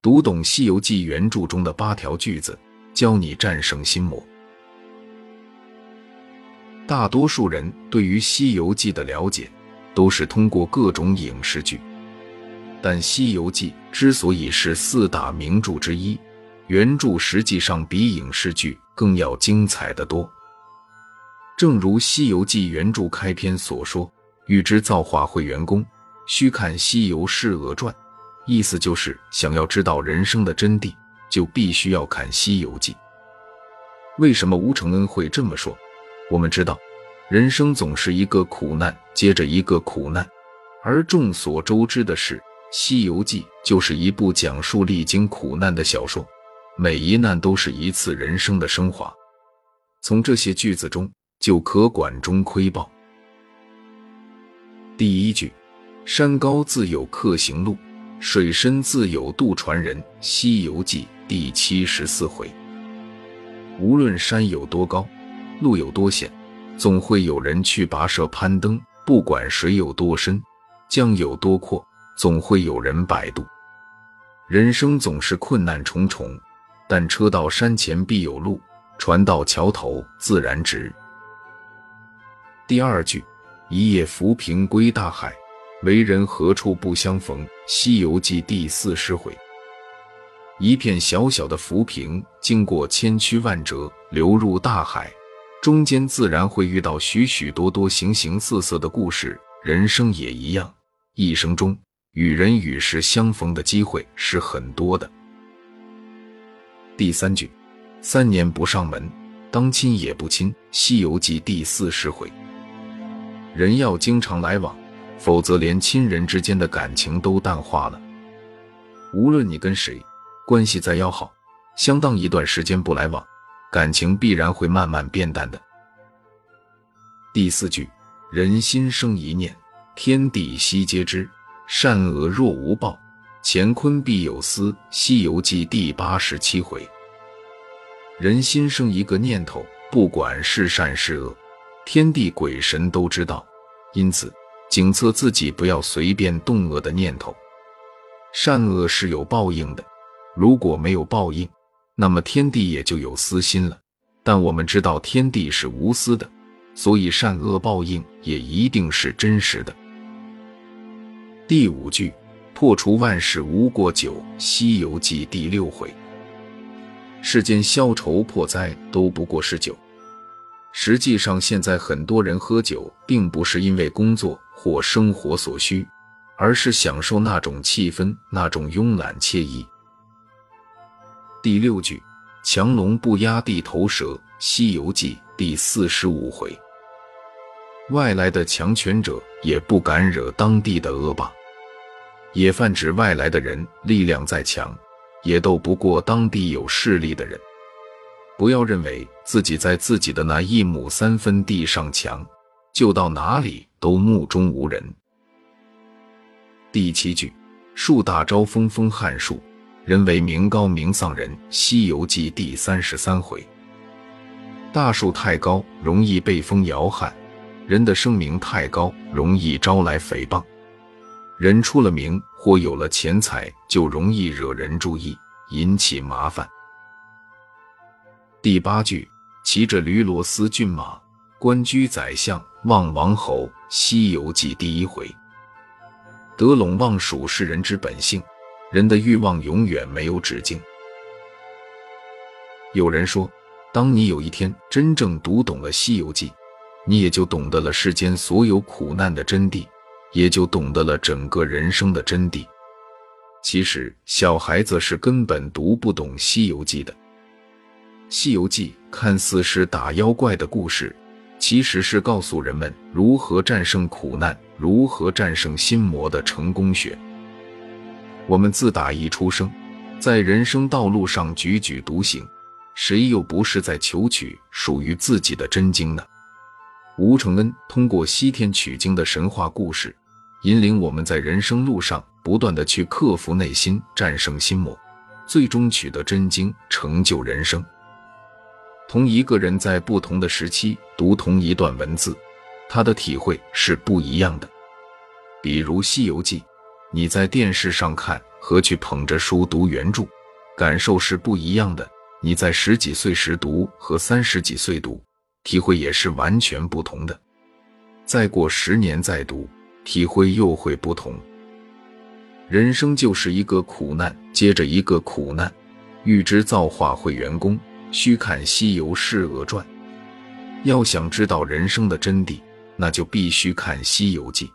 读懂《西游记》原著中的八条句子，教你战胜心魔。大多数人对于《西游记》的了解，都是通过各种影视剧。但《西游记》之所以是四大名著之一，原著实际上比影视剧更要精彩的多。正如《西游记》原著开篇所说：“欲知造化会元功，须看《西游释厄传》。”意思就是想要知道人生的真谛，就必须要看《西游记》。为什么吴承恩会这么说？我们知道，人生总是一个苦难接着一个苦难，而众所周知的是，《西游记》就是一部讲述历经苦难的小说，每一难都是一次人生的升华。从这些句子中。就可管中窥豹。第一句：山高自有客行路，水深自有渡船人。西游记第七十四回。无论山有多高，路有多险，总会有人去跋涉攀登；不管水有多深，江有多阔，总会有人摆渡。人生总是困难重重，但车到山前必有路，船到桥头自然直。第二句，一叶浮萍归大海，为人何处不相逢。西游记第四十回，一片小小的浮萍，经过千曲万折，流入大海，中间自然会遇到许许多多形形色色的故事。人生也一样，一生中与人与事相逢的机会是很多的。第三句，三年不上门，当亲也不亲。西游记第四十回。人要经常来往，否则连亲人之间的感情都淡化了。无论你跟谁关系再要好，相当一段时间不来往，感情必然会慢慢变淡的。第四句，人心生一念，天地悉皆知。善恶若无报，乾坤必有私。西游记第八十七回，人心生一个念头，不管是善是恶。天地鬼神都知道，因此警策自己不要随便动恶的念头。善恶是有报应的，如果没有报应，那么天地也就有私心了。但我们知道天地是无私的，所以善恶报应也一定是真实的。第五句，破除万事无过酒。西游记第六回，世间消愁破灾都不过是酒。实际上，现在很多人喝酒，并不是因为工作或生活所需，而是享受那种气氛，那种慵懒惬意。第六句，强龙不压地头蛇。西游记第四十五回，外来的强权者也不敢惹当地的恶霸，也泛指外来的人力量再强，也斗不过当地有势力的人。不要认为自己在自己的那一亩三分地上强，就到哪里都目中无人。第七句，树大招风，风撼树；人为名高名丧人。西游记第三十三回，大树太高容易被风摇撼，人的声名太高容易招来诽谤。人出了名或有了钱财，就容易惹人注意，引起麻烦。第八句，骑着驴骡嘶骏马，官居宰相望王侯。西游记第一回，得陇望蜀是人之本性，人的欲望永远没有止境。有人说，当你有一天真正读懂了西游记，你也就懂得了世间所有苦难的真谛，也就懂得了整个人生的真谛。其实，小孩子是根本读不懂西游记的。《西游记》看似是打妖怪的故事，其实是告诉人们如何战胜苦难、如何战胜心魔的成功学。我们自打一出生，在人生道路上踽踽独行，谁又不是在求取属于自己的真经呢？吴承恩通过西天取经的神话故事，引领我们在人生路上不断的去克服内心、战胜心魔，最终取得真经，成就人生。同一个人在不同的时期读同一段文字，他的体会是不一样的。比如《西游记》，你在电视上看和去捧着书读原著，感受是不一样的。你在十几岁时读和三十几岁读，体会也是完全不同的。再过十年再读，体会又会不同。人生就是一个苦难接着一个苦难，欲知造化会元功，需看《西游释厄传》。要想知道人生的真谛，那就必须看《西游记》。